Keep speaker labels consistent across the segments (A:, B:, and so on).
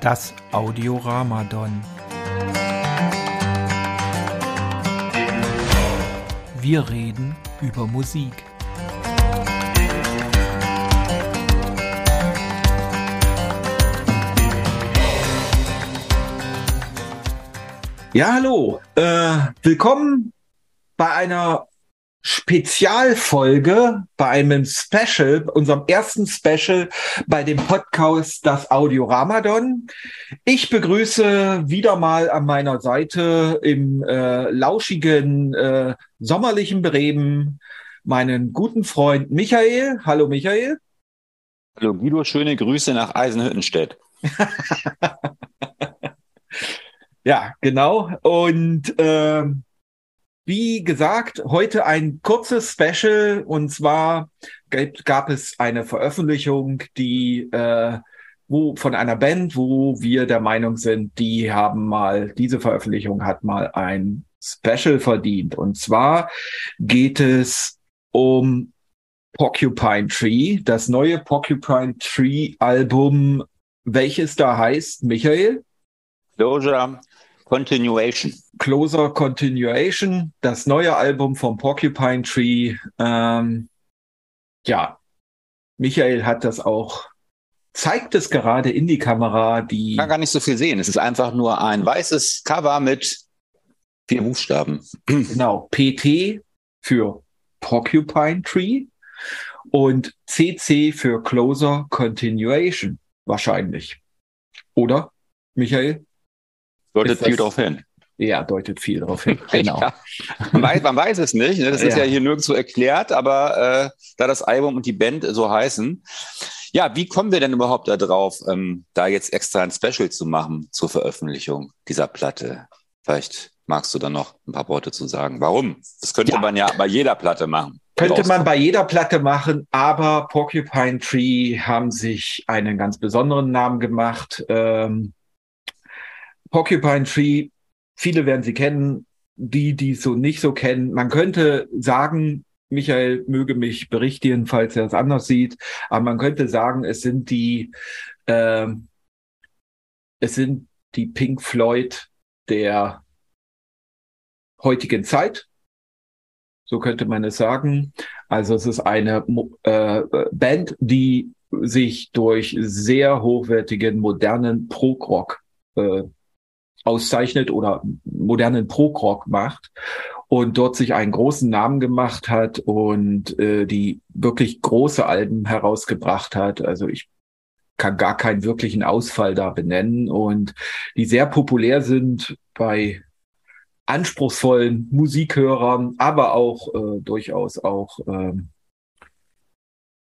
A: Das Audioramadon. Wir reden über Musik.
B: Ja, hallo. Äh, willkommen bei einer Spezialfolge, bei einem Special, unserem ersten Special bei dem Podcast Das Audio Ramadan. Ich begrüße wieder mal an meiner Seite im äh, lauschigen äh, sommerlichen Bremen meinen guten Freund Michael. Hallo Michael.
C: Hallo Guido, schöne Grüße nach Eisenhüttenstedt.
B: Ja, genau. Und äh, wie gesagt, heute ein kurzes Special und zwar gab es eine Veröffentlichung, die äh, wo von einer Band, wo wir der Meinung sind, die haben mal diese Veröffentlichung hat mal ein Special verdient. Und zwar geht es um Porcupine Tree, das neue Porcupine Tree Album, welches da heißt, Michael?
C: Closure Continuation.
B: Closer Continuation, das neue Album vom Porcupine Tree. Ähm, ja, Michael hat das auch, zeigt es gerade in die Kamera. Die
C: Ich kann gar nicht so viel sehen. Es ist einfach nur ein weißes Cover mit vier Buchstaben.
B: Genau, PT für Porcupine Tree und CC für Closer Continuation wahrscheinlich. Oder, Michael?
C: Deutet
B: Ist
C: viel
B: das-
C: darauf hin.
B: Ja, deutet viel darauf hin. Genau.
C: Ja. Man, weiß, man weiß es nicht. Ne? Das ist
B: Ja.
C: ja hier nirgendwo erklärt, aber äh, da das Album und die Band so heißen. Ja, wie kommen wir denn überhaupt da drauf, ähm, da jetzt extra ein Special zu machen zur Veröffentlichung dieser Platte? Vielleicht magst du da noch ein paar Worte zu sagen. Warum? Das könnte
B: Ja.
C: man ja bei jeder Platte machen.
B: Könnte man bei jeder Platte machen, aber Porcupine Tree haben sich einen ganz besonderen Namen gemacht. Ähm, Porcupine Tree, viele werden sie kennen, die, die es so nicht so kennen. Man könnte sagen, Michael möge mich berichtigen, falls er es anders sieht, aber man könnte sagen, es sind die, ähm, es sind die Pink Floyd der heutigen Zeit. So könnte man es sagen. Also es ist eine äh, Band, die sich durch sehr hochwertigen modernen Prog-Rock äh, auszeichnet oder modernen Prog-Rock macht und dort sich einen großen Namen gemacht hat und äh, die wirklich große Alben herausgebracht hat. Also ich kann gar keinen wirklichen Ausfall da benennen und die sehr populär sind bei anspruchsvollen Musikhörern, aber auch äh, durchaus auch ähm,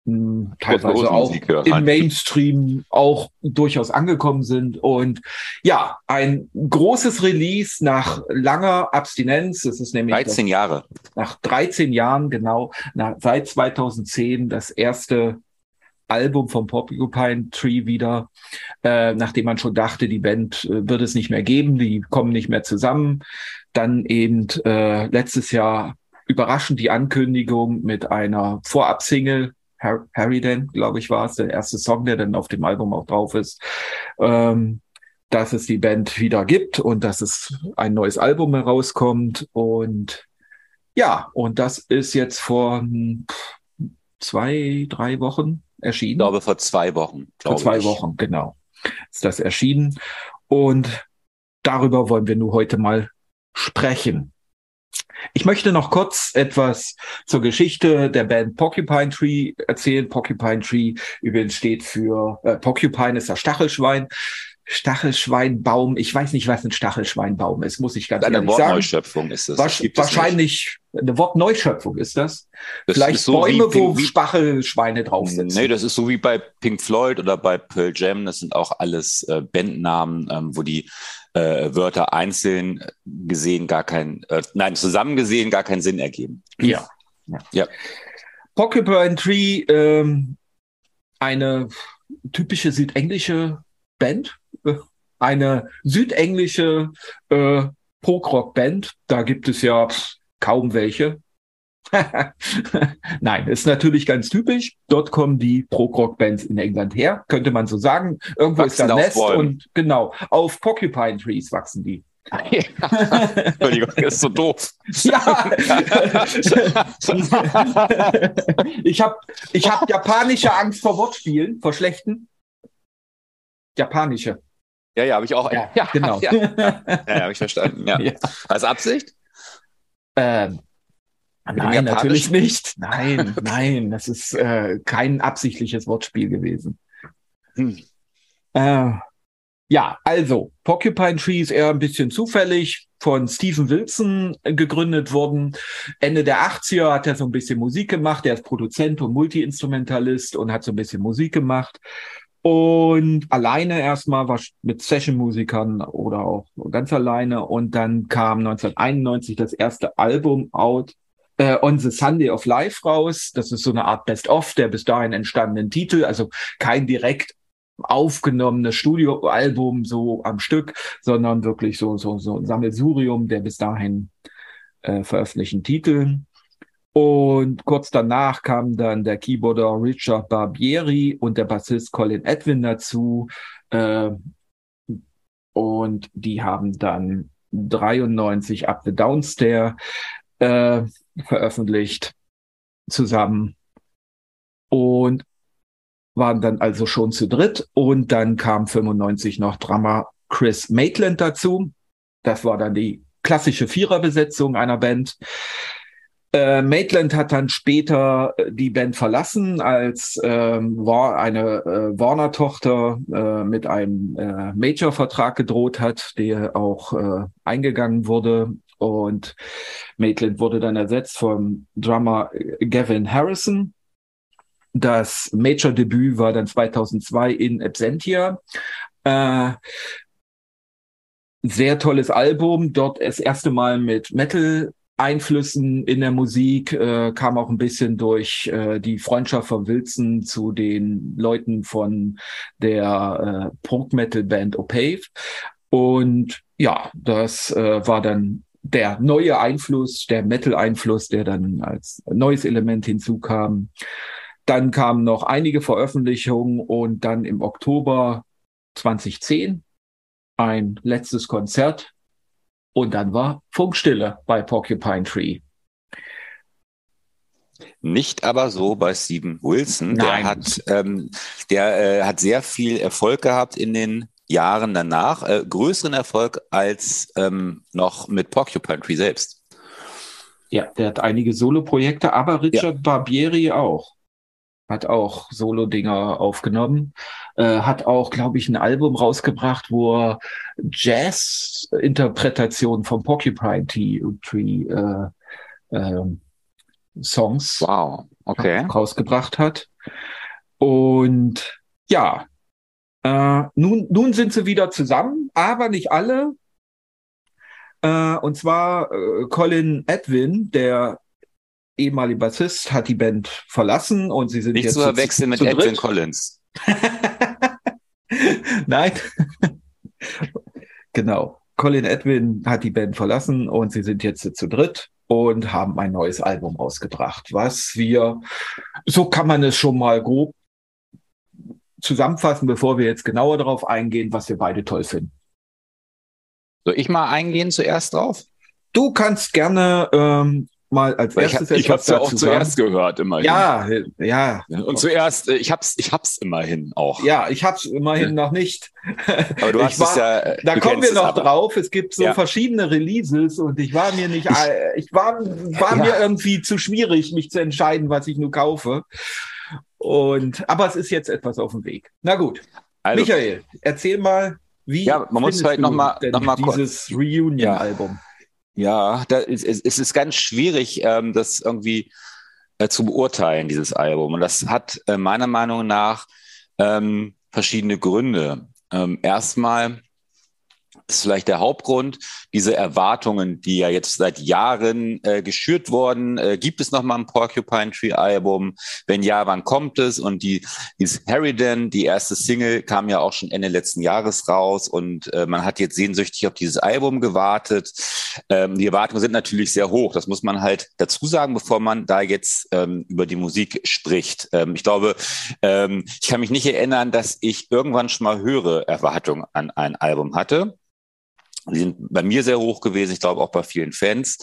B: mh, teilweise auch im Mainstream auch durchaus angekommen sind. Und ja, ein großes Release nach langer Abstinenz. Das ist nämlich
C: 13 Jahre.
B: das, nach 13 Jahren, genau, nach, seit 2010 das erste Album vom Porcupine Tree wieder, äh, nachdem man schon dachte, die Band äh, wird es nicht mehr geben, die kommen nicht mehr zusammen. Dann eben äh, letztes Jahr überraschend die Ankündigung mit einer Vorab-Single, Har Harryden, glaube ich, war es, der erste Song, der dann auf dem Album auch drauf ist, ähm, dass es die Band wieder gibt und dass es ein neues Album herauskommt. Und ja, und das ist jetzt vor hm, zwei, drei Wochen erschienen.
C: Ich glaube, vor zwei Wochen.
B: Vor zwei
C: ich.
B: Wochen, genau. Ist das erschienen. Und darüber wollen wir nur heute mal sprechen. Ich möchte noch kurz etwas zur Geschichte der Band Porcupine Tree erzählen. Porcupine Tree übrigens steht für, äh, Porcupine ist das Stachelschwein. Stachelschweinbaum. Ich weiß nicht, was ein Stachelschweinbaum ist, muss ich ganz
C: Eine
B: ehrlich sagen.
C: Wortneuschöpfung ist das.
B: Wasch-
C: Das
B: wahrscheinlich eine Wortneuschöpfung ist das.
C: Das
B: Vielleicht
C: ist so
B: Bäume, wo
C: wie,
B: Stachelschweine drauf sitzen.
C: Nee, das ist so wie bei Pink Floyd oder bei Pearl Jam. Das sind auch alles äh, Bandnamen, ähm, wo die äh, Wörter einzeln gesehen gar kein, äh, nein, zusammen gesehen gar keinen Sinn ergeben.
B: Ja.
C: Ja.
B: Porcupine Tree, ähm, eine typische südenglische Band, äh, eine südenglische äh, Prog-Rock-Band. Da gibt es ja kaum welche. Nein, ist natürlich ganz typisch. Dort kommen die Prog-Rock-Bands in England her, könnte man so sagen. Irgendwo wachsen ist da Nest und genau, auf Porcupine Trees wachsen die.
C: Entschuldigung, ist so doof.
B: Ja. ich habe ich hab japanische Angst vor Wortspielen, vor schlechten. Japanische.
C: Ja, ja, habe ich auch.
B: Ja, ja genau.
C: Ja, ja, ja habe ich verstanden. Ja. ja. Als Absicht?
B: Ähm, nein, natürlich nicht. Nein, nein, das ist äh, kein absichtliches Wortspiel gewesen. Hm. Äh, ja, also Porcupine Tree ist eher ein bisschen zufällig von Stephen Wilson gegründet worden. Ende der 80er hat er so ein bisschen Musik gemacht. Er ist Produzent und Multiinstrumentalist und hat so ein bisschen Musik gemacht. Und alleine erstmal war mit Session-Musikern oder auch ganz alleine. Und dann kam 1991 das erste Album out, äh, On the Sunday of Life raus. Das ist so eine Art Best-of der bis dahin entstandenen Titel. Also kein direkt aufgenommenes Studioalbum so am Stück, sondern wirklich so, so, so ein Sammelsurium der bis dahin äh, veröffentlichten Titel. Und kurz danach kam dann der Keyboarder Richard Barbieri und der Bassist Colin Edwin dazu. Äh, und die haben dann 93 Up the Downstair äh, veröffentlicht zusammen. Und waren dann also schon zu dritt. Und dann kam 95 noch Drummer Chris Maitland dazu. Das war dann die klassische Viererbesetzung einer Band. Äh, Maitland hat dann später äh, die Band verlassen, als ähm, war eine äh, Warner-Tochter äh, mit einem äh, Major-Vertrag gedroht hat, der auch äh, eingegangen wurde. Und Maitland wurde dann ersetzt vom Drummer Gavin Harrison. Das Major-Debüt war dann 2002 in Absentia. Äh, sehr tolles Album. Dort das erste Mal mit Metal Einflüssen in der Musik äh, kam auch ein bisschen durch äh, die Freundschaft von Wilson zu den Leuten von der äh, Punk-Metal-Band Opave. Und ja, das äh, war dann der neue Einfluss, der Metal-Einfluss, der dann als neues Element hinzukam. Dann kamen noch einige Veröffentlichungen und dann im Oktober 2010 ein letztes Konzert und dann war Funkstille bei Porcupine Tree.
C: Nicht aber so bei Steven Wilson. Nein. Der hat, ähm, der äh, hat sehr viel Erfolg gehabt in den Jahren danach, äh, größeren Erfolg als ähm, noch mit Porcupine Tree selbst.
B: Ja, der hat einige Solo-Projekte, aber Richard ja. Barbieri auch hat auch Solo-Dinger aufgenommen, äh, hat auch, glaube ich, ein Album rausgebracht, wo er Jazz-Interpretationen von Porcupine Tree äh, äh, Songs
C: wow. okay.
B: rausgebracht hat. Und ja, äh, nun, nun sind sie wieder zusammen, aber nicht alle. Äh, und zwar äh, Colin Edwin, der ehemalige Bassist hat die Band verlassen und sie sind
C: Nicht
B: jetzt
C: zu verwechseln mit Edwin dritt. Collins.
B: Nein. genau. Colin Edwin hat die Band verlassen und sie sind jetzt zu dritt und haben ein neues Album rausgebracht, was wir, so kann man es schon mal grob zusammenfassen, bevor wir jetzt genauer darauf eingehen, was wir beide toll finden.
C: Soll ich mal eingehen zuerst drauf?
B: Du kannst gerne ähm, mal als
C: erstes ich, ich habe es ja auch zuerst sagen. gehört immerhin.
B: Ja, ja.
C: Und zuerst, äh, ich hab's, ich hab's immerhin auch.
B: Ja, ich hab's immerhin noch nicht.
C: Aber du hast war, es ja. Äh,
B: da kommen wir noch aber. drauf. Es gibt so ja. verschiedene Releases und ich war mir nicht, ich, ich war, war ja. mir irgendwie zu schwierig, mich zu entscheiden, was ich nur kaufe. Und aber es ist jetzt etwas auf dem Weg. Na gut, also, Michael, erzähl mal, wie
C: ja, man muss halt noch mal, noch mal
B: dieses Reunion-Album.
C: Ja, da ist, es ist ganz schwierig, ähm, das irgendwie äh, zu beurteilen, dieses Album. Und das hat äh, meiner Meinung nach ähm, verschiedene Gründe. Ähm, erstmal ist vielleicht der Hauptgrund. Diese Erwartungen, die ja jetzt seit Jahren äh, geschürt wurden, äh, gibt es noch mal ein Porcupine Tree Album? Wenn ja, wann kommt es? Und die, dieses Harridan, die erste Single, kam ja auch schon Ende letzten Jahres raus und äh, man hat jetzt sehnsüchtig auf dieses Album gewartet. Ähm, die Erwartungen sind natürlich sehr hoch. Das muss man halt dazu sagen, bevor man da jetzt ähm, über die Musik spricht. Ähm, ich glaube, ähm, ich kann mich nicht erinnern, dass ich irgendwann schon mal höhere Erwartungen an ein Album hatte. Die sind bei mir sehr hoch gewesen, ich glaube auch bei vielen Fans.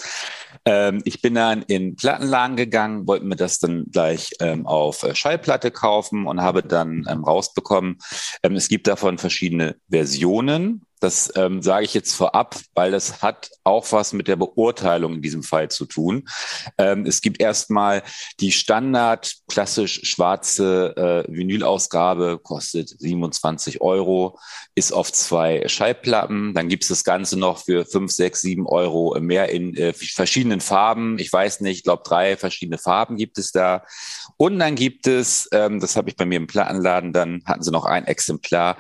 C: Ähm, ich bin dann in Plattenladen gegangen, wollte mir das dann gleich ähm, auf äh, Schallplatte kaufen und habe dann ähm, rausbekommen, ähm, es gibt davon verschiedene Versionen. Das ähm, sage ich jetzt vorab, weil das hat auch was mit der Beurteilung in diesem Fall zu tun. Ähm, es gibt erstmal die Standard klassisch schwarze äh, Vinylausgabe, kostet 27 Euro, ist auf zwei Schallplatten. Dann gibt es das Ganze noch für 5, 6, 7 Euro mehr in äh, verschiedenen Farben. Ich weiß nicht, ich glaube drei verschiedene Farben gibt es da. Und dann gibt es, ähm, das habe ich bei mir im Plattenladen, dann hatten sie noch ein Exemplar,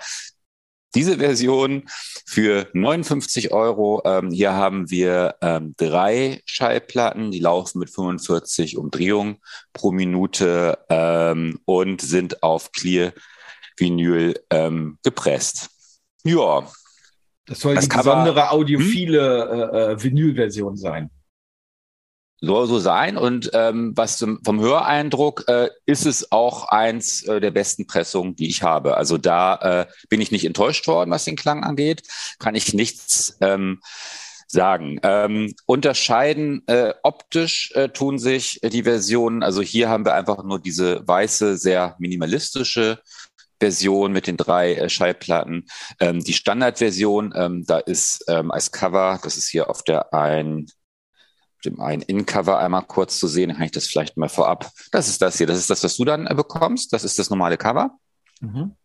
C: diese Version für 59 Euro. Ähm, hier haben wir ähm, drei Schallplatten, die laufen mit 45 Umdrehungen pro Minute ähm, und sind auf Clear Vinyl ähm, gepresst. Ja.
B: Das soll das die besondere audiophile hm? äh, äh, Vinylversion sein
C: soll so sein. Und ähm, was zum, vom Höreindruck äh, ist es auch eins äh, der besten Pressungen, die ich habe. Also da äh, bin ich nicht enttäuscht worden, was den Klang angeht. Kann ich nichts ähm, sagen. Ähm, unterscheiden äh, optisch äh, tun sich die Versionen. Also hier haben wir einfach nur diese weiße, sehr minimalistische Version mit den drei äh, Schallplatten. Ähm, die Standardversion, ähm, da ist ähm, als Cover, das ist hier auf der ein dem einen In-Cover einmal kurz zu sehen. Dann kann ich das vielleicht mal vorab. Das ist das hier. Das ist das, was du dann äh, bekommst. Das ist das normale Cover. Mhm.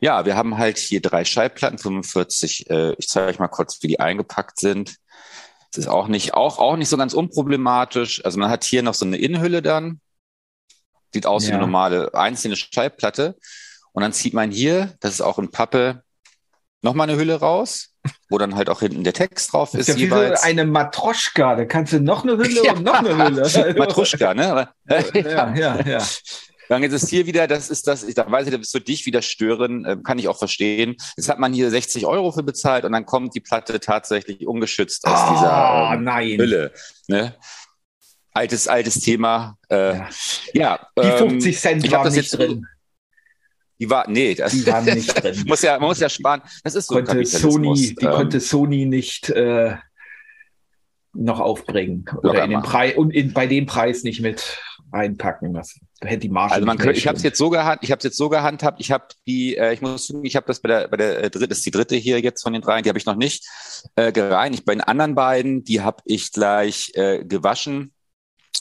C: Ja, wir haben halt hier drei Schallplatten, 45. Äh, ich zeige euch mal kurz, wie die eingepackt sind. Das ist auch nicht, auch, auch nicht so ganz unproblematisch. Also man hat hier noch so eine Innenhülle dann. Sieht aus ja. wie eine normale einzelne Schallplatte. Und dann zieht man hier, das ist auch in Pappe, nochmal eine Hülle raus wo dann halt auch hinten der Text drauf ist.
B: Das ist ja jeweils. so eine Matroschka, da kannst du noch eine Hülle ja. und noch eine Hülle.
C: Matroschka, ne?
B: ja, ja, ja.
C: Dann ist es hier wieder, das ist das, ich da weiß ich, das wird dich wieder stören, äh, kann ich auch verstehen. Jetzt hat man hier 60 Euro für bezahlt und dann kommt die Platte tatsächlich ungeschützt aus oh, dieser ähm,
B: nein.
C: Hülle. Ne? Altes, altes Thema. Äh, ja. ja
B: die 50 ähm, Cent waren nicht drin.
C: Die war, nee, das
B: die waren nicht drin.
C: muss ja, man muss ja sparen. Das ist so
B: konnte Sony, Die ähm, konnte Sony nicht äh, noch aufbringen. Oder in den Preis und in, bei dem Preis nicht mit reinpacken. Was hätte die Marge
C: Also man könnte, ich habe es jetzt so gehandhabt, ich habe jetzt so gehandhabt, ich habe die, äh, ich muss, ich habe das bei der, bei der äh, dritte, das ist die dritte hier jetzt von den dreien, die habe ich noch nicht äh, gereinigt. Bei den anderen beiden, die habe ich gleich äh, gewaschen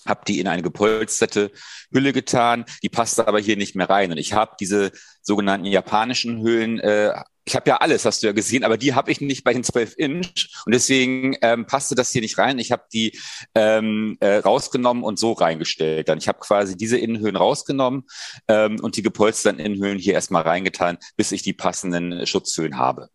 C: habe die in eine gepolsterte Hülle getan. Die passte aber hier nicht mehr rein. Und ich habe diese sogenannten japanischen Hüllen, äh, ich habe ja alles, hast du ja gesehen, aber die habe ich nicht bei den 12 Inch. Und deswegen ähm, passte das hier nicht rein. Ich habe die ähm, äh, rausgenommen und so reingestellt. Dann ich habe quasi diese Innenhöhlen rausgenommen ähm, und die gepolsterten Innenhöhlen hier erstmal reingetan, bis ich die passenden Schutzhöhlen habe.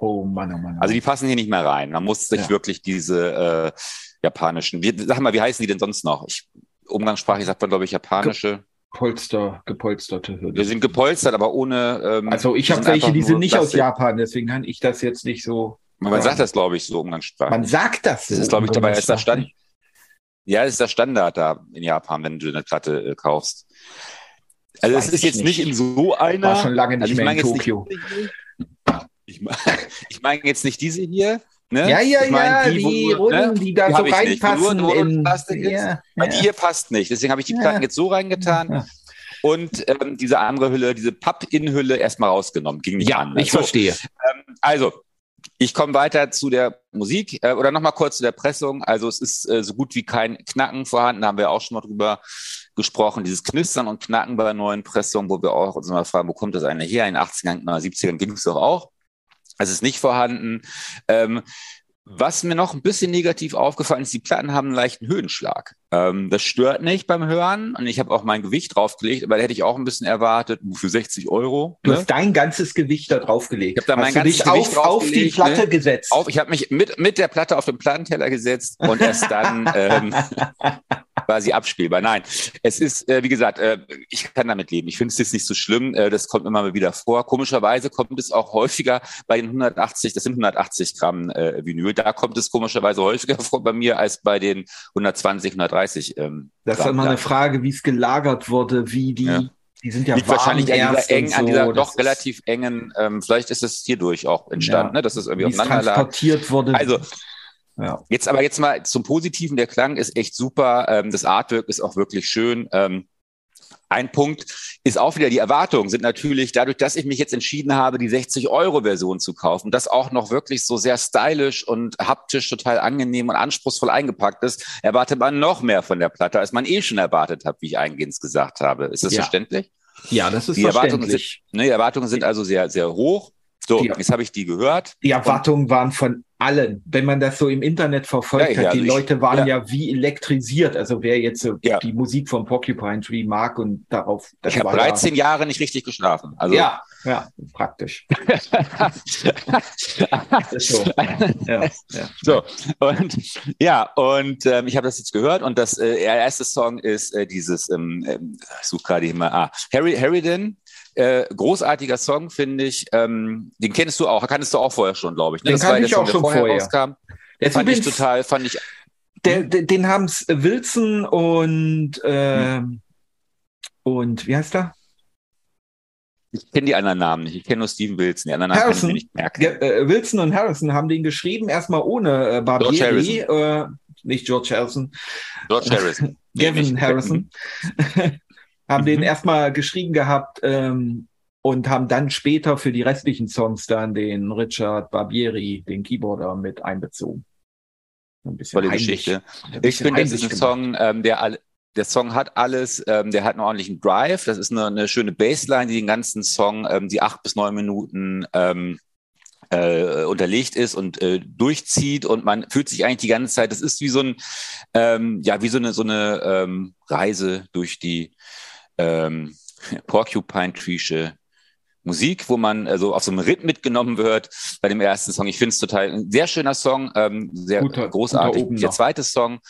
B: Oh Mann, oh Mann. Oh
C: Also die passen hier nicht mehr rein. Man muss sich ja. wirklich diese äh, japanischen. Wie, sag mal, wie heißen die denn sonst noch? Ich, umgangssprachlich sagt man, glaube ich, japanische.
B: Polster, gepolsterte
C: Hürden. Wir sind gepolstert, aber ohne.
B: Ähm, also ich habe welche, die sind nicht Plastik. aus Japan, deswegen kann ich das jetzt nicht so.
C: Man sagen. sagt das, glaube ich, so umgangssprachlich.
B: Man sagt das.
C: Das ist, glaube ich, dabei ist der Stand. Ja, das ist der Standard da in Japan, wenn du eine Platte äh, kaufst. Also es ist jetzt nicht. in so einer.
B: War schon lange nicht also mehr in Tokio.
C: ich meine ich mein jetzt nicht diese hier,
B: Ne? Ja, ja, ich mein, ja, die, die Runden, ne? die da die so reinpassen. Nur,
C: in, ja, ja. Die hier passt nicht. Deswegen habe ich die Platten jetzt so reingetan. Ja. Und ähm, diese andere Hülle, diese Papp-In-Hülle erstmal rausgenommen. Ging nicht
B: ja,
C: an.
B: Ich so, verstehe.
C: Ähm, also, ich komme weiter zu der Musik äh, oder nochmal kurz zu der Pressung. Also es ist äh, so gut wie kein Knacken vorhanden, da haben wir auch schon mal drüber gesprochen. Dieses Knistern und Knacken bei neuen Pressungen, wo wir auch uns mal fragen, wo kommt das eigentlich her? In den 80ern, 70ern ging es doch auch. Es ist nicht vorhanden. Ähm, Was mir noch ein bisschen negativ aufgefallen ist, die Platten haben einen leichten Höhenschlag. Ähm, das stört nicht beim Hören und ich habe auch mein Gewicht draufgelegt, aber da hätte ich auch ein bisschen erwartet, für 60 Euro.
B: Du ne? hast dein ganzes Gewicht da draufgelegt.
C: Ich habe da mein ganzes Gewicht
B: auf, auf die Platte ne? gesetzt.
C: Auf, ich habe mich mit, mit der Platte auf den Plattenteller gesetzt und erst dann ähm, quasi abspielbar. Nein, es ist, äh, wie gesagt, äh, ich kann damit leben. Ich finde es jetzt nicht so schlimm. Äh, das kommt immer mal wieder vor. Komischerweise kommt es auch häufiger bei den 180, das sind 180 Gramm äh, Vinyl. Da kommt es komischerweise häufiger vor bei mir als bei den 120, 130 ähm,
B: Das ist immer eine Frage, wie es gelagert wurde, wie die
C: ja.
B: Die sind ja
C: Liegt wahrscheinlich an dieser, eng,
B: so.
C: an dieser doch relativ engen, ähm, vielleicht ist es hierdurch auch entstanden, ja. ne, dass es irgendwie aufeinander
B: lag. transportiert wurde.
C: Also, ja. Jetzt aber jetzt mal zum Positiven. Der Klang ist echt super. Ähm, das Artwork ist auch wirklich schön. Ähm, ein Punkt ist auch wieder, die Erwartungen sind natürlich dadurch, dass ich mich jetzt entschieden habe, die 60-Euro-Version zu kaufen, das auch noch wirklich so sehr stylisch und haptisch total angenehm und anspruchsvoll eingepackt ist, erwartet man noch mehr von der Platte, als man eh schon erwartet hat, wie ich eingehend gesagt habe. Ist das
B: ja.
C: verständlich?
B: Ja, das ist
C: die
B: verständlich.
C: Erwartungen sind, ne, die Erwartungen sind also sehr, sehr hoch. So,
B: Die-
C: jetzt habe ich die gehört.
B: Die Erwartungen waren von allen. Wenn man das so im Internet verfolgt
C: Ja, ja,
B: hat, die
C: also ich-
B: Leute waren
C: ja.
B: ja. wie elektrisiert. Also wer jetzt so
C: Ja.
B: die Musik von Porcupine Tree mag und darauf, das
C: Ich habe
B: war
C: 13 Jahre nicht richtig geschlafen. Also
B: Ja, ja, ja, praktisch. So. Ja, ja.
C: So, und ja, und ähm, ich habe das jetzt gehört und das äh, erste Song ist äh, dieses, ähm, ähm, ich suche gerade hier mal, ah, Harry, Harryden, äh, großartiger Song, finde ich. Ähm, den kennst du auch, kanntest du auch vorher schon, glaube ich. Ne?
B: Den
C: das
B: kannte ich
C: Song,
B: auch schon
C: vorher,
B: vorher.
C: rauskam.
B: Der
C: Fand ich total, fand ich,
B: Der, der, den haben es Wilson und ähm, und wie heißt er?
C: ich kenne die anderen Namen nicht. Ich kenne nur Steven Wilson. Die anderen Namen kann ich
B: Harrison.
C: mir nicht merken.
B: Ja, äh, Wilson und Harrison haben den geschrieben, erstmal ohne äh, Barbieri, äh, nicht George Harrison,
C: George Harrison.
B: Gavin Harrison, haben den
C: Mhm.
B: erstmal geschrieben gehabt ähm, und haben dann später für die restlichen Songs dann den Richard Barbieri, den Keyboarder, mit einbezogen. Ein bisschen heimlich-
C: Geschichte.
B: ein
C: Ich
B: bisschen
C: finde, das ist ein Song, ähm, der all, der Song hat alles, ähm, der hat einen ordentlichen Drive. Das ist eine, eine schöne Bassline, die den ganzen Song, ähm, die acht bis neun Minuten ähm, äh, unterlegt ist und äh, durchzieht und man fühlt sich eigentlich die ganze Zeit, das ist wie so ein, ähm, ja, wie so eine, so eine ähm, Reise durch die ähm, Porcupine Treesche Musik, wo man also auf so einem Ritt mitgenommen wird bei dem ersten Song. Ich finde es total ein sehr schöner Song, ähm, sehr
B: Guter-
C: großartig.
B: guter.
C: Der zweite Song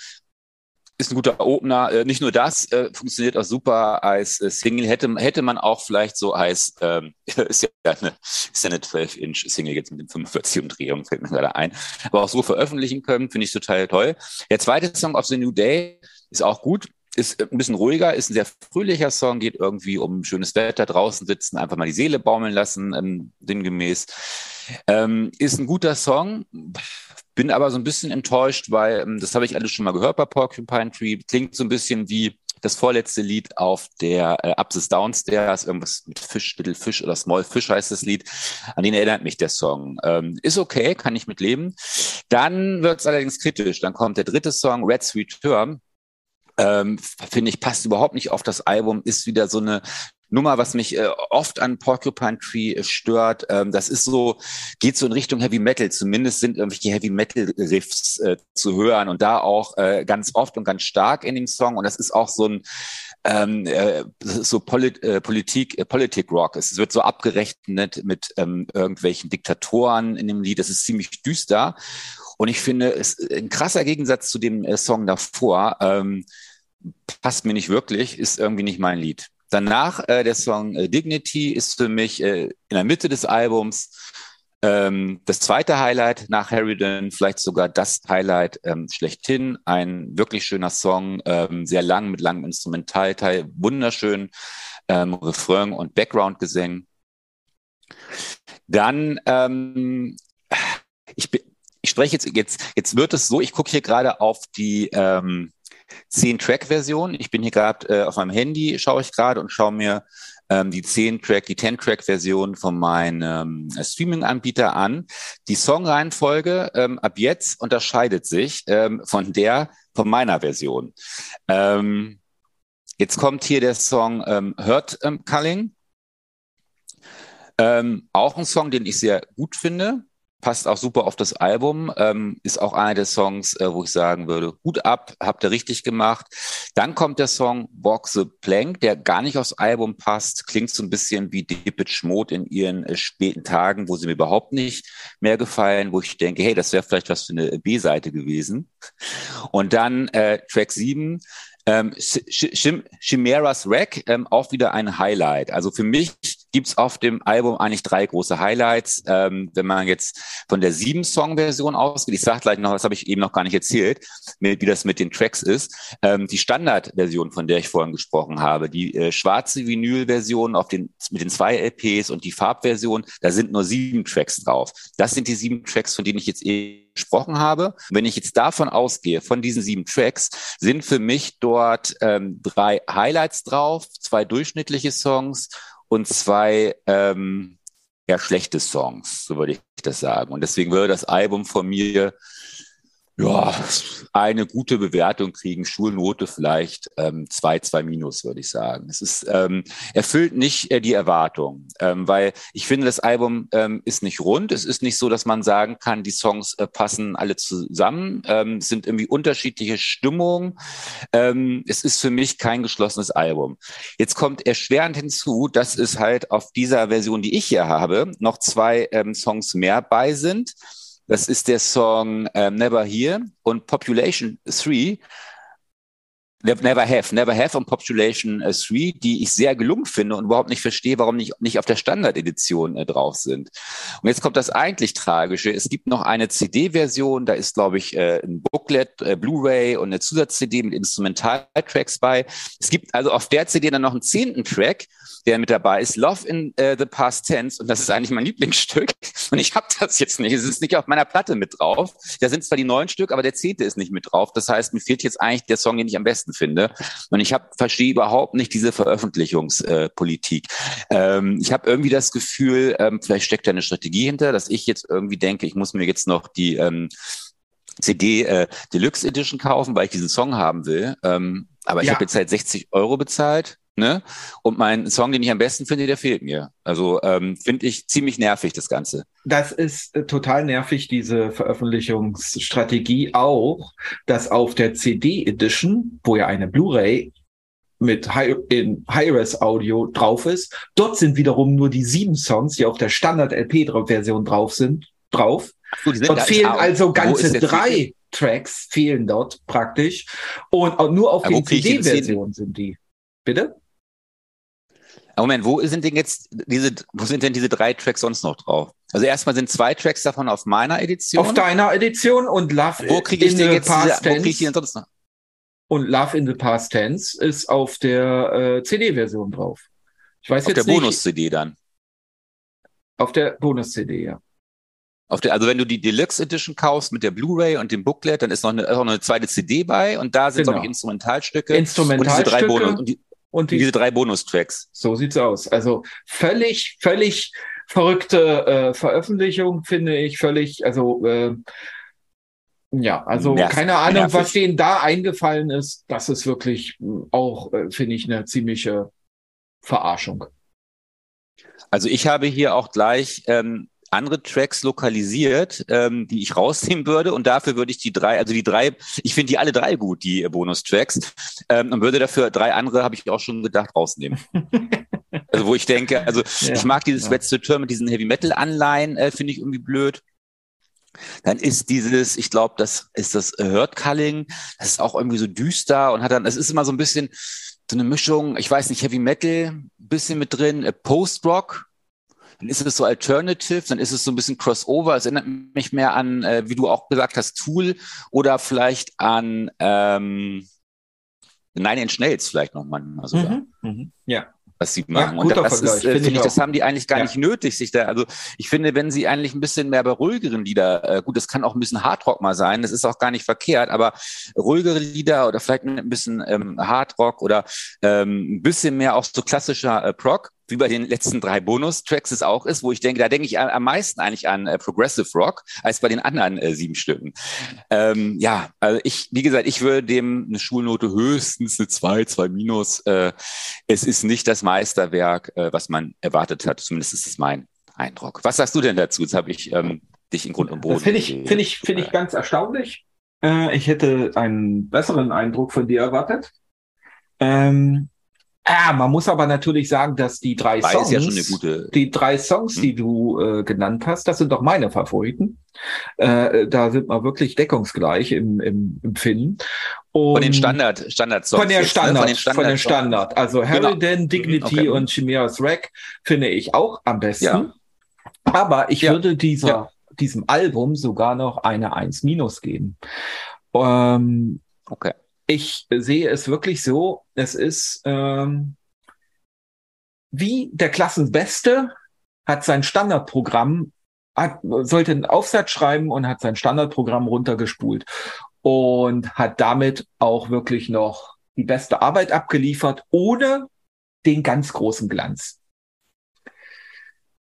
C: ist ein guter Opener. Äh, nicht nur das, äh, funktioniert auch super als äh, Single. Hätte, hätte man auch vielleicht so als, ähm, ist ja eine, ist ja eine 12-Inch-Single jetzt mit den 45 Umdrehungen, fällt mir gerade ein. Aber auch so veröffentlichen können, finde ich total toll. Der zweite Song of the New Day ist auch gut. Ist ein bisschen ruhiger, ist ein sehr fröhlicher Song, geht irgendwie um schönes Wetter, draußen sitzen, einfach mal die Seele baumeln lassen, ähm, sinngemäß. Ähm, ist ein guter Song, bin aber so ein bisschen enttäuscht, weil ähm, das habe ich alles schon mal gehört bei Porcupine Tree. Klingt so ein bisschen wie das vorletzte Lied auf der äh, Upsis Downstairs, irgendwas mit Fisch, Little Fish oder Small Fish heißt das Lied. An den erinnert mich der Song. Ähm, ist okay, kann ich mit leben. Dann wird es allerdings kritisch. Dann kommt der dritte Song, Red's Return. Ähm, Finde ich, passt überhaupt nicht auf das Album, ist wieder so eine Nummer, was mich äh, oft an Porcupine Tree äh, stört. Ähm, das ist so, geht so in Richtung Heavy Metal. Zumindest sind irgendwelche Heavy Metal Riffs äh, zu hören und da auch äh, ganz oft und ganz stark in dem Song. Und das ist auch so ein ähm, äh, so Polit äh, Politik, äh, Politik Rock. Es wird so abgerechnet mit ähm, irgendwelchen Diktatoren in dem Lied. Das ist ziemlich düster. Und ich finde, es ein krasser Gegensatz zu dem äh, Song davor. Ähm, passt mir nicht wirklich, ist irgendwie nicht mein Lied. Danach äh, der Song äh, Dignity ist für mich äh, in der Mitte des Albums ähm, das zweite Highlight nach Harridan, vielleicht sogar das Highlight ähm, schlechthin. Ein wirklich schöner Song, ähm, sehr lang mit langem Instrumentalteil, wunderschön ähm, Refrain und Background-Gesang. Dann ähm, ich, ich spreche jetzt, jetzt, jetzt wird es so, ich gucke hier gerade auf die ähm, 10-Track-Version. Ich bin hier gerade äh, auf meinem Handy, schaue ich gerade und schaue mir ähm, die 10-Track, die 10-Track-Version von meinem äh, Streaming-Anbieter an. Die Songreihenfolge ähm, ab jetzt unterscheidet sich ähm, von der von meiner Version. Ähm, jetzt kommt hier der Song ähm, Hurt ähm, Culling. Ähm, auch ein Song, den ich sehr gut finde. Passt auch super auf das Album, ähm, ist auch einer der Songs, äh, wo ich sagen würde, Hut ab, habt ihr richtig gemacht. Dann kommt der Song Walk the Plank, der gar nicht aufs Album passt, klingt so ein bisschen wie Deepit Schmod in ihren äh, späten Tagen, wo sie mir überhaupt nicht mehr gefallen, wo ich denke, hey, das wäre vielleicht was für eine B-Seite gewesen. Und dann äh, Track 7, ähm, Chimeras Wreck, ähm, auch wieder ein Highlight. Also für mich gibt's auf dem Album eigentlich drei große Highlights. Ähm, wenn man jetzt von der sieben-Song-Version ausgeht, ich sage gleich noch, das habe ich eben noch gar nicht erzählt, mit, wie das mit den Tracks ist. Ähm, die Standard-Version, von der ich vorhin gesprochen habe, die äh, schwarze Vinyl-Version auf den, mit den zwei LPs und die Farbversion, da sind nur sieben Tracks drauf. Das sind die sieben Tracks, von denen ich jetzt eben gesprochen habe. wenn ich jetzt davon ausgehe, von diesen sieben Tracks, sind für mich dort ähm, drei Highlights drauf, zwei durchschnittliche Songs und zwei ähm, ja, schlechte Songs, so würde ich das sagen. Und deswegen würde das Album von mir ja, eine gute Bewertung kriegen, Schulnote vielleicht ähm, zwei, zwei minus, würde ich sagen. Es ist ähm, erfüllt nicht äh, die Erwartung, ähm, weil ich finde, das Album ähm, ist nicht rund. Es ist nicht so, dass man sagen kann, die Songs äh, passen alle zusammen, ähm, sind irgendwie unterschiedliche Stimmungen. Ähm, es ist für mich kein geschlossenes Album. Jetzt kommt erschwerend hinzu, dass es halt auf dieser Version, die ich hier habe, noch zwei ähm, Songs mehr bei sind. Das ist der Song ähm, Never Here und Population 3 Never Have, Never Have und Population 3, äh, die ich sehr gelungen finde und überhaupt nicht verstehe, warum nicht, nicht auf der Standard-Edition äh, drauf sind. Und jetzt kommt das eigentlich Tragische. Es gibt noch eine CD-Version, da ist, glaube ich, äh, ein Booklet, Blu-ray und eine Zusatz-CD mit Instrumental-Tracks bei. Es gibt also auf der CD dann noch einen zehnten Track, der mit dabei ist, Love in uh, the Past Tense. Und das ist eigentlich mein Lieblingsstück. Und ich habe das jetzt nicht. Es ist nicht auf meiner Platte mit drauf. Da sind zwar die neun Stück, aber der zehnte ist nicht mit drauf. Das heißt, mir fehlt jetzt eigentlich der Song, den ich am besten finde. Und ich hab, verstehe überhaupt nicht diese Veröffentlichungspolitik. Äh, ähm, ich habe irgendwie das Gefühl, ähm, vielleicht steckt da eine Strategie hinter, dass ich jetzt irgendwie denke, ich muss mir jetzt noch die ähm, CD äh, Deluxe Edition kaufen, weil ich diesen Song haben will. Ähm, aber ich ja. habe jetzt halt 60 Euro bezahlt Ne? Und mein Song, den ich am besten finde, der fehlt mir. Also ähm, finde ich ziemlich nervig, das Ganze.
B: Das ist äh, total nervig, diese Veröffentlichungsstrategie auch, dass auf der CD Edition, wo ja eine Blu-ray mit Hi in Hi-Res Audio drauf ist, dort sind wiederum nur die sieben Songs, die auf der Standard LP-Version drauf sind, drauf. So, dort fehlen also ganze drei Tracks fehlen dort praktisch und nur auf der CD-Version sind die. Bitte?
C: Moment, wo sind denn jetzt diese, wo sind denn diese drei Tracks sonst noch drauf? Also erstmal sind zwei Tracks davon auf meiner Edition.
B: Auf deiner Edition und Love
C: wo kriege ich in the jetzt Past diese, Wo kriege ich die denn sonst noch?
B: Und Love in the Past Tense ist auf der äh, CD-Version drauf.
C: Ich weiß auf jetzt der Bonus-CD dann.
B: Auf der Bonus-CD, ja.
C: Auf der, also wenn du die Deluxe Edition kaufst mit der Blu-ray und dem Booklet, dann ist noch eine, auch noch eine zweite CD bei und da sind genau. ich Instrumentalstücke.
B: Instrumentalstücke.
C: Und diese drei Bonus. Und die, und die, diese drei Bonustracks.
B: So sieht's aus. Also völlig, völlig verrückte äh, Veröffentlichung, finde ich. Völlig, also äh, ja, also Nerv, keine Ahnung, nervig. was denen da eingefallen ist. Das ist wirklich auch, äh, finde ich, eine ziemliche Verarschung.
C: Also ich habe hier auch gleich ähm, andere Tracks lokalisiert, ähm, die ich rausnehmen würde. Und dafür würde ich die drei, also die drei, ich finde die alle drei gut, die äh, Bonustracks. Ähm, und würde dafür drei andere, habe ich auch schon gedacht, rausnehmen. also wo ich denke, also ja, ich mag dieses ja. letzte Tür mit diesen Heavy Metal Anleihen, äh, finde ich irgendwie blöd. Dann ist dieses, ich glaube, das ist das Hurt Culling, das ist auch irgendwie so düster und hat dann, es ist immer so ein bisschen so eine Mischung, ich weiß nicht, Heavy Metal, bisschen mit drin, äh, Post-Rock, dann ist es so Alternative, dann ist es so ein bisschen Crossover. Es erinnert mich mehr an, äh, wie du auch gesagt hast, Tool oder vielleicht an ähm, Nine Inch Nails vielleicht noch manchmal sogar. Mhm,
B: mh, ja
C: was sie machen. Ja, und das ist, äh, finde ich, das haben die eigentlich gar ja. nicht nötig, sich da, also ich finde, wenn sie eigentlich ein bisschen mehr bei ruhigeren Lieder, äh, gut, das kann auch ein bisschen Hardrock mal sein, das ist auch gar nicht verkehrt, aber ruhigere Lieder oder vielleicht ein bisschen ähm, Hardrock oder ähm, ein bisschen mehr auch so klassischer äh, Proc, wie bei den letzten drei Bonus-Tracks es auch ist, wo ich denke, da denke ich am meisten eigentlich an äh, Progressive Rock als bei den anderen äh, sieben Stücken. Ähm, ja, also ich, wie gesagt, ich würde dem eine Schulnote höchstens eine zwei, zwei minus. Äh, es ist nicht das Meisterwerk, äh, was man erwartet hat. Zumindest ist es mein Eindruck. Was sagst du denn dazu? Jetzt habe ich ähm, dich in Grund und Boden.
B: Finde ich, finde ich, finde ich ganz erstaunlich. Äh, ich hätte einen besseren Eindruck von dir erwartet. Ähm, ja, man muss aber natürlich sagen, dass die drei Songs,
C: ja gute.
B: die drei Songs,
C: Hm.
B: die du äh, genannt hast, das sind doch meine Favoriten. Äh, da sind wir wirklich deckungsgleich im, im, im Finden. Und
C: Von den Standard, Standard
B: von der
C: jetzt, ne?
B: Standard, von den
C: Standard-
B: Standard. Also
C: Genau.
B: Harridan, Dignity
C: okay.
B: und Chimeras Rack finde ich auch am besten.
C: Ja.
B: Aber ich
C: Ja.
B: würde dieser,
C: Ja.
B: diesem Album sogar noch eine 1 minus geben. Ähm,
C: Okay.
B: Ich sehe es wirklich so, es ist ähm, wie der Klassenbeste hat sein Standardprogramm, hat, sollte einen Aufsatz schreiben und hat sein Standardprogramm runtergespult und hat damit auch wirklich noch die beste Arbeit abgeliefert, ohne den ganz großen Glanz.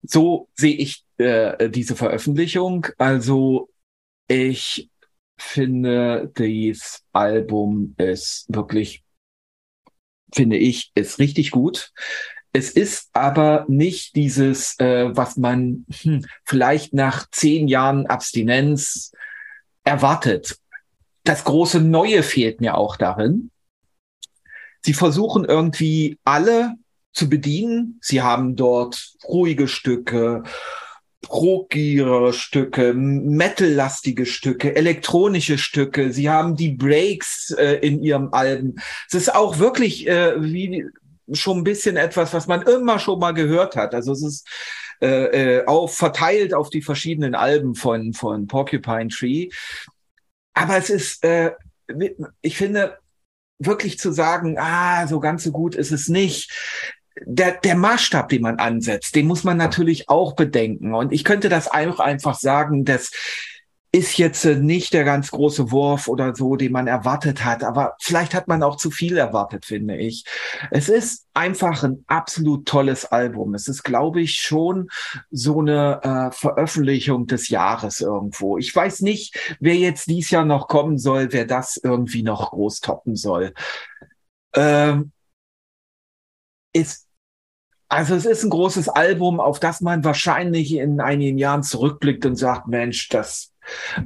B: So sehe ich äh, diese Veröffentlichung. Also ich finde, dieses Album ist wirklich, finde ich, ist richtig gut. Es ist aber nicht dieses, äh, was man hm, vielleicht nach zehn Jahren Abstinenz erwartet. Das große Neue fehlt mir auch darin. Sie versuchen irgendwie alle zu bedienen. Sie haben dort ruhige Stücke, rockigere Stücke, metallastige Stücke, elektronische Stücke. Sie haben die Breaks äh, in ihrem Alben. Es ist auch wirklich äh, wie schon ein bisschen etwas, was man immer schon mal gehört hat. Also es ist äh, äh, auch verteilt auf die verschiedenen Alben von von Porcupine Tree. Aber es ist, äh, ich finde, wirklich zu sagen, ah, so ganz so gut ist es nicht der, der Maßstab, den man ansetzt, den muss man natürlich auch bedenken. Und ich könnte das auch einfach sagen, das ist jetzt äh, nicht der ganz große Wurf oder so, den man erwartet hat. Aber vielleicht hat man auch zu viel erwartet, finde ich. Es ist einfach ein absolut tolles Album. Es ist, glaube ich, schon so eine äh, Veröffentlichung des Jahres irgendwo. Ich weiß nicht, wer jetzt dies Jahr noch kommen soll, wer das irgendwie noch groß toppen soll. Ähm, ist also es ist ein großes Album, auf das man wahrscheinlich in einigen Jahren zurückblickt und sagt, Mensch, das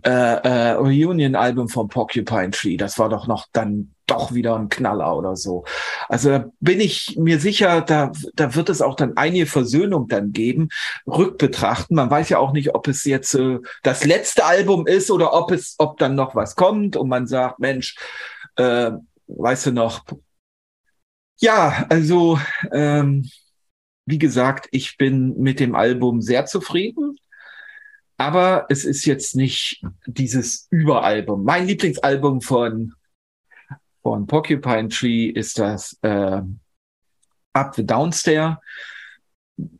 B: äh, äh, Reunion-Album von Porcupine Tree, das war doch noch dann doch wieder ein Knaller oder so. Also da bin ich mir sicher, da, da wird es auch dann einige Versöhnung dann geben, rückbetrachten. Man weiß ja auch nicht, ob es jetzt äh, das letzte Album ist oder ob es, ob dann noch was kommt und man sagt, Mensch, äh, weißt du noch, ja, also ähm, wie gesagt, ich bin mit dem Album sehr zufrieden, aber es ist jetzt nicht dieses Überalbum. Mein Lieblingsalbum von, von Porcupine Tree ist das äh, Up the Downstair.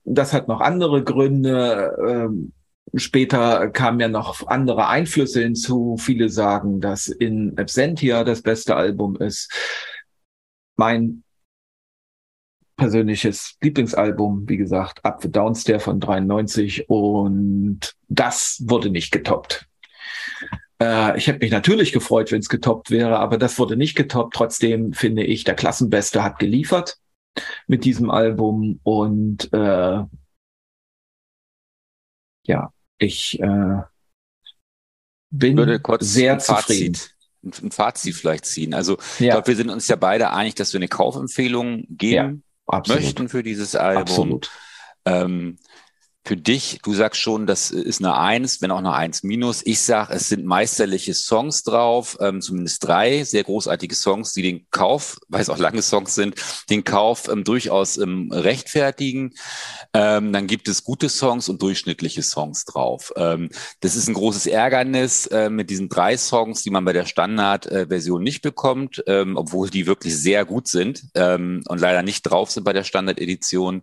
B: Das hat noch andere Gründe. Ähm, später kamen ja noch andere Einflüsse hinzu. Viele sagen, dass in Absentia das beste Album ist. Mein persönliches Lieblingsalbum, wie gesagt, Up the Downstair von 93 und das wurde nicht getoppt. Äh, ich hätte mich natürlich gefreut, wenn es getoppt wäre, aber das wurde nicht getoppt. Trotzdem finde ich, der Klassenbeste hat geliefert mit diesem Album und äh, ja, ich äh, bin
C: würde kurz
B: sehr zufrieden.
C: Fazit, ein Fazit vielleicht ziehen. Also ich
B: Ja,
C: glaube, wir sind uns ja beide einig, dass wir eine Kaufempfehlung geben
B: absolut.
C: möchten für dieses Album.
B: Absolut.
C: Ähm, für dich, du sagst schon, das ist eine Eins, wenn auch eine Eins minus. Ich sag, es sind meisterliche Songs drauf, ähm, zumindest drei sehr großartige Songs, die den Kauf, weil es auch lange Songs sind, den Kauf ähm, durchaus ähm, rechtfertigen. Ähm, dann gibt es gute Songs und durchschnittliche Songs drauf. Ähm, das ist ein großes Ärgernis äh, mit diesen drei Songs, die man bei der Standard-Version nicht bekommt, ähm, obwohl die wirklich sehr gut sind und leider nicht drauf sind bei der Standard-Edition.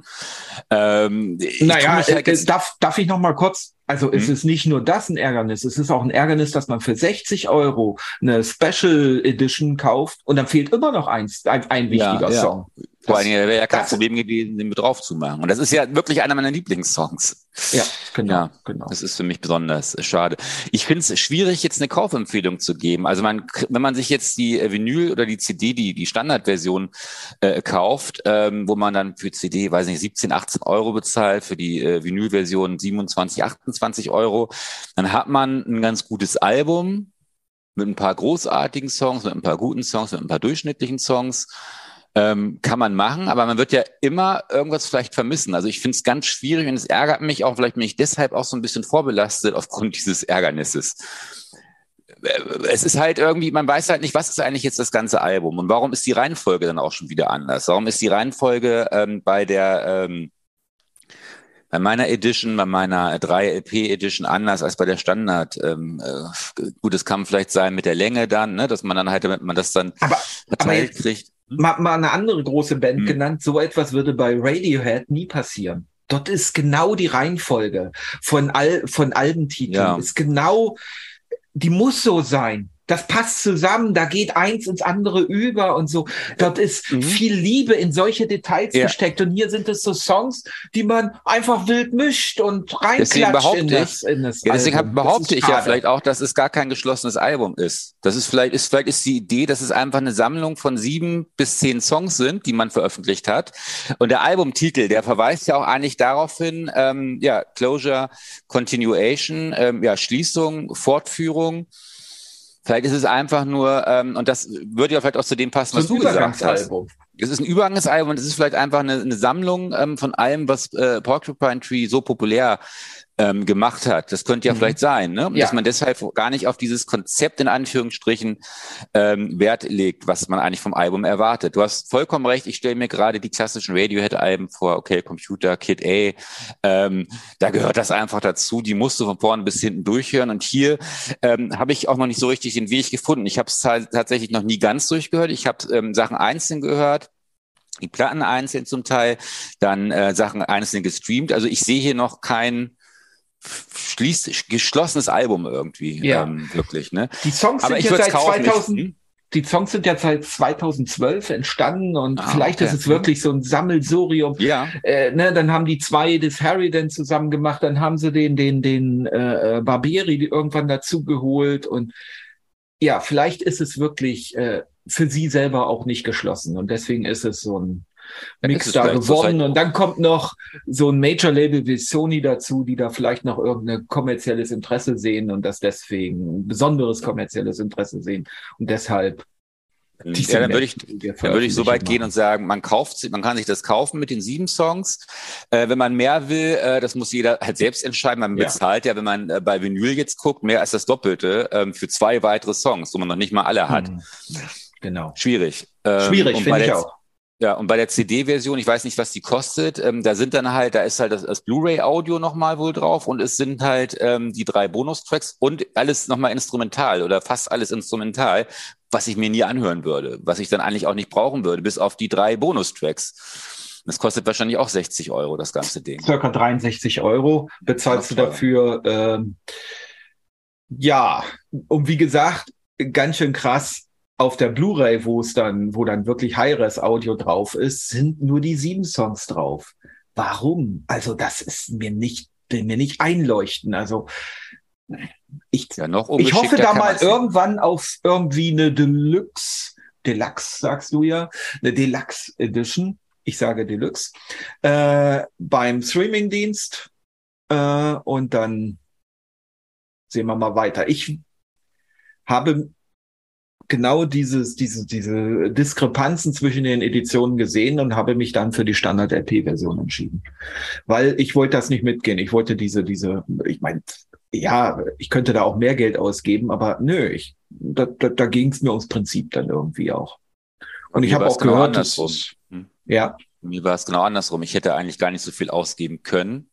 B: Naja, darf, darf ich noch mal kurz, also es
C: Mhm.
B: ist nicht nur das ein Ärgernis, es ist auch ein Ärgernis, dass man für 60 Euro eine Special Edition kauft und dann fehlt immer noch eins, ein, ein wichtiger
C: Ja, ja.
B: Song.
C: Vor Dingen wäre ja kein Problem gewesen, den mit drauf zu machen. Und das ist ja wirklich einer meiner Lieblingssongs.
B: Ja, genau. Ja,
C: genau. Das ist für mich besonders schade. Ich finde es schwierig, jetzt eine Kaufempfehlung zu geben. Also man, wenn man sich jetzt die äh, Vinyl oder die CD, die, die Standardversion äh, kauft, ähm, wo man dann für CD, weiß nicht, 17, 18 Euro bezahlt, für die äh, Vinylversion 27, 28 Euro, dann hat man ein ganz gutes Album mit ein paar großartigen Songs, mit ein paar guten Songs, mit ein paar durchschnittlichen Songs. Ähm, kann man machen, aber man wird ja immer irgendwas vielleicht vermissen. Also ich finde es ganz schwierig und es ärgert mich auch, vielleicht bin ich deshalb auch so ein bisschen vorbelastet aufgrund dieses Ärgernisses. Äh, es ist halt irgendwie, man weiß halt nicht, was ist eigentlich jetzt das ganze Album und warum ist die Reihenfolge dann auch schon wieder anders? Warum ist die Reihenfolge ähm, bei der ähm, bei meiner Edition, bei meiner 3LP Edition anders als bei der Standard. Ähm, äh, gut, es kann vielleicht sein mit der Länge dann, ne, dass man dann halt, damit man das dann
B: aber, verteilt aber kriegt. Mal, mal eine andere große Band hm. genannt, so etwas würde bei Radiohead nie passieren. Dort ist genau die Reihenfolge von, Al von Albentiteln, ja. ist genau, die muss so sein das passt zusammen, da geht eins ins andere über und so. Dort ist mhm. viel Liebe in solche Details ja. gesteckt. Und hier sind es so Songs, die man einfach wild mischt und reinklatscht in das, in das
C: ja, Deswegen Album. behaupte ich ja vielleicht auch, dass es gar kein geschlossenes Album ist. Das ist vielleicht, ist, vielleicht ist die Idee, dass es einfach eine Sammlung von sieben bis zehn Songs sind, die man veröffentlicht hat. Und der Albumtitel, der verweist ja auch eigentlich darauf hin, ähm, ja, Closure, Continuation, ähm, ja, Schließung, Fortführung. Vielleicht ist es einfach nur, ähm, und das würde ja vielleicht auch zu dem passen, was du gesagt hast. Es ist ein Übergangsalbum und es ist vielleicht einfach eine, eine Sammlung ähm, von allem, was äh, Porcupine Tree so populär ähm, gemacht hat. Das könnte ja mhm. vielleicht sein, ne? Ja. dass man deshalb gar nicht auf dieses Konzept in Anführungsstrichen ähm, Wert legt, was man eigentlich vom Album erwartet. Du hast vollkommen recht. Ich stelle mir gerade die klassischen Radiohead-Alben vor. Okay, Computer, Kid A. Ähm, da gehört das einfach dazu. Die musst du von vorne bis hinten durchhören. Und hier ähm, habe ich auch noch nicht so richtig den Weg gefunden. Ich habe es tatsächlich noch nie ganz durchgehört. Ich habe ähm, Sachen einzeln gehört die Platten einzeln zum Teil, dann äh, Sachen einzeln gestreamt. Also ich sehe hier noch kein schließt, geschlossenes Album irgendwie, ja. ähm, wirklich. Ne?
B: Die Songs Aber sind ja seit 2000, hm? die Songs sind ja seit 2012 entstanden und ah, vielleicht okay. ist es wirklich so ein Sammelsurium.
C: Ja.
B: Äh, ne, dann haben die zwei das Harry dann zusammen gemacht, dann haben sie den den den äh, Barbieri irgendwann dazugeholt und ja, vielleicht ist es wirklich äh, für sie selber auch nicht geschlossen und deswegen ist es so ein Mix da geworden. Und dann kommt noch so ein Major-Label wie Sony dazu, die da vielleicht noch irgendein kommerzielles Interesse sehen und das deswegen ein besonderes kommerzielles Interesse sehen. Und deshalb
C: ja, dann würde ich, dann würde ich so weit gehen und sagen, man kauft, man kann sich das kaufen mit den sieben Songs. Äh, wenn man mehr will, äh, das muss jeder halt selbst entscheiden. Man bezahlt ja, ja wenn man äh, bei Vinyl jetzt guckt, mehr als das Doppelte ähm, für zwei weitere Songs, wo man noch nicht mal alle hat. Hm.
B: Genau.
C: Schwierig.
B: Ähm, Schwierig, finde ich auch.
C: Ja, und bei der CD-Version, ich weiß nicht, was die kostet, ähm, da sind dann halt, da ist halt das, das Blu-ray-Audio nochmal wohl drauf und es sind halt ähm, die drei Bonustracks und alles nochmal instrumental oder fast alles instrumental, was ich mir nie anhören würde, was ich dann eigentlich auch nicht brauchen würde, bis auf die drei Bonustracks. Das kostet wahrscheinlich auch 60 Euro, das ganze Ding.
B: Circa 63 Euro bezahlst du dafür. Ähm, ja, und wie gesagt, ganz schön krass, auf der Blu-ray, wo es dann, wo dann wirklich Hi-Res-Audio drauf ist, sind nur die sieben Songs drauf. Warum? Also das ist mir nicht, will mir nicht einleuchten. Also ich, ja, ich hoffe da mal irgendwann auf irgendwie eine Deluxe, Deluxe sagst du ja, eine Deluxe Edition. Ich sage Deluxe äh, beim Streaming-Dienst äh, und dann sehen wir mal weiter. Ich habe genau dieses, diese, diese Diskrepanzen zwischen den Editionen gesehen und habe mich dann für die Standard-LP-Version entschieden. Weil ich wollte das nicht mitgehen. Ich wollte diese, diese, ich meine, ja, ich könnte da auch mehr Geld ausgeben, aber nö, ich, da, da, da ging es mir ums Prinzip dann irgendwie auch. Und ich habe auch genau gehört, dass,
C: hm. ja. Mir war es genau andersrum. Ich hätte eigentlich gar nicht so viel ausgeben können.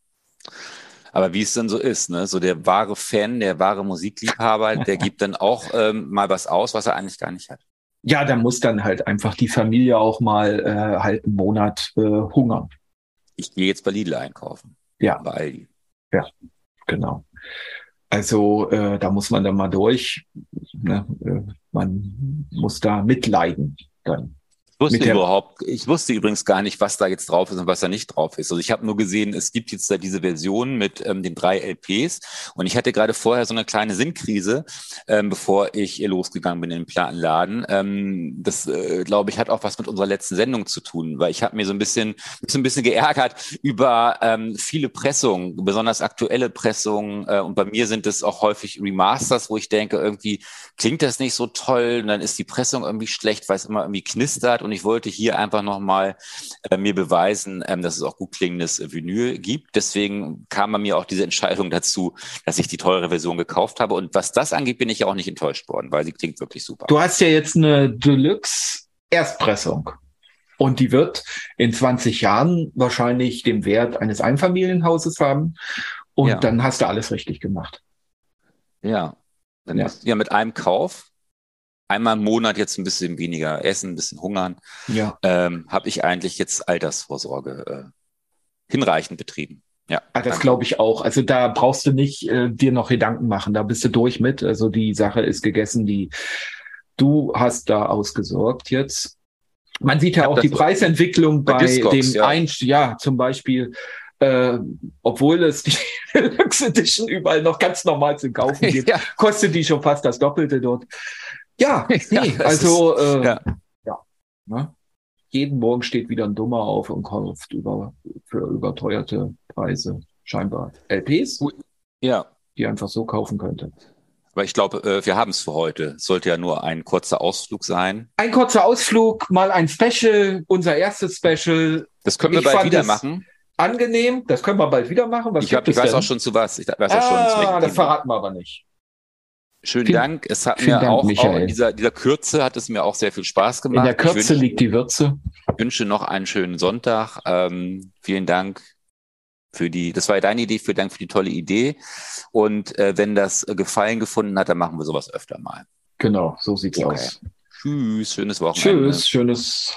C: Aber wie es dann so ist, ne? so der wahre Fan, der wahre Musikliebhaber, der gibt dann auch ähm, mal was aus, was er eigentlich gar nicht hat.
B: Ja, da muss dann halt einfach die Familie auch mal äh, halt einen Monat äh, hungern.
C: Ich gehe jetzt bei Lidl einkaufen.
B: Ja. Bei Aldi. Ja, genau. Also äh, da muss man dann mal durch. Ne? Äh, man muss da mitleiden dann.
C: Wusste überhaupt, ich wusste übrigens gar nicht, was da jetzt drauf ist und was da nicht drauf ist. Also ich habe nur gesehen, es gibt jetzt da diese Version mit ähm, den drei LPs und ich hatte gerade vorher so eine kleine Sinnkrise, ähm, bevor ich losgegangen bin in den Plattenladen. Ähm, das, äh, glaube ich, hat auch was mit unserer letzten Sendung zu tun, weil ich habe mir so ein bisschen, so ein bisschen geärgert über ähm, viele Pressungen, besonders aktuelle Pressungen äh, und bei mir sind es auch häufig Remasters, wo ich denke, irgendwie klingt das nicht so toll und dann ist die Pressung irgendwie schlecht, weil es immer irgendwie knistert und ich wollte hier einfach nochmal äh, mir beweisen, ähm, dass es auch gut klingendes Vinyl gibt. Deswegen kam bei mir auch diese Entscheidung dazu, dass ich die teure Version gekauft habe. Und was das angeht, bin ich ja auch nicht enttäuscht worden, weil sie klingt wirklich super.
B: Du hast ja jetzt eine Deluxe Erstpressung. Und die wird in 20 Jahren wahrscheinlich den Wert eines Einfamilienhauses haben. Und ja. dann hast du alles richtig gemacht.
C: Ja. Dann ja. ja, mit einem Kauf einmal im Monat jetzt ein bisschen weniger essen, ein bisschen hungern, ja. ähm, habe ich eigentlich jetzt Altersvorsorge äh, hinreichend betrieben. Ja,
B: ah, das glaube ich auch. Also da brauchst du nicht äh, dir noch Gedanken machen. Da bist du durch mit. Also die Sache ist gegessen. Die du hast da ausgesorgt jetzt. Man sieht ja auch die Preisentwicklung bei, bei Discogs, dem ja. Ein, ja, zum Beispiel, äh, obwohl es die Deluxe Edition überall noch ganz normal zu kaufen gibt, ja. kostet die schon fast das Doppelte dort. Ja, nee, ja, also ist, äh, ja. ja ne? jeden Morgen steht wieder ein Dummer auf und kauft über für überteuerte Preise scheinbar LPs, ja. die einfach so kaufen könnte.
C: Aber ich glaube, äh, wir haben es für heute. Sollte ja nur ein kurzer Ausflug sein.
B: Ein kurzer Ausflug, mal ein Special, unser erstes Special.
C: Das können wir ich bald wieder machen.
B: Angenehm, das können wir bald wieder machen.
C: Was ich, hab, ich weiß denn? auch schon zu was. Ich weiß auch
B: schon. Ah, das verraten wir aber nicht.
C: Schönen vielen, Dank. Es hat mir Dank, auch, auch, in dieser, dieser Kürze hat es mir auch sehr viel Spaß gemacht. In
B: der Kürze wünsche, liegt die Würze.
C: Ich wünsche noch einen schönen Sonntag. Ähm, vielen Dank für die, das war ja deine Idee, vielen Dank für die tolle Idee. Und äh, wenn das Gefallen gefunden hat, dann machen wir sowas öfter mal.
B: Genau, so sieht's okay. aus.
C: Tschüss, schönes Wochenende.
B: Tschüss, schönes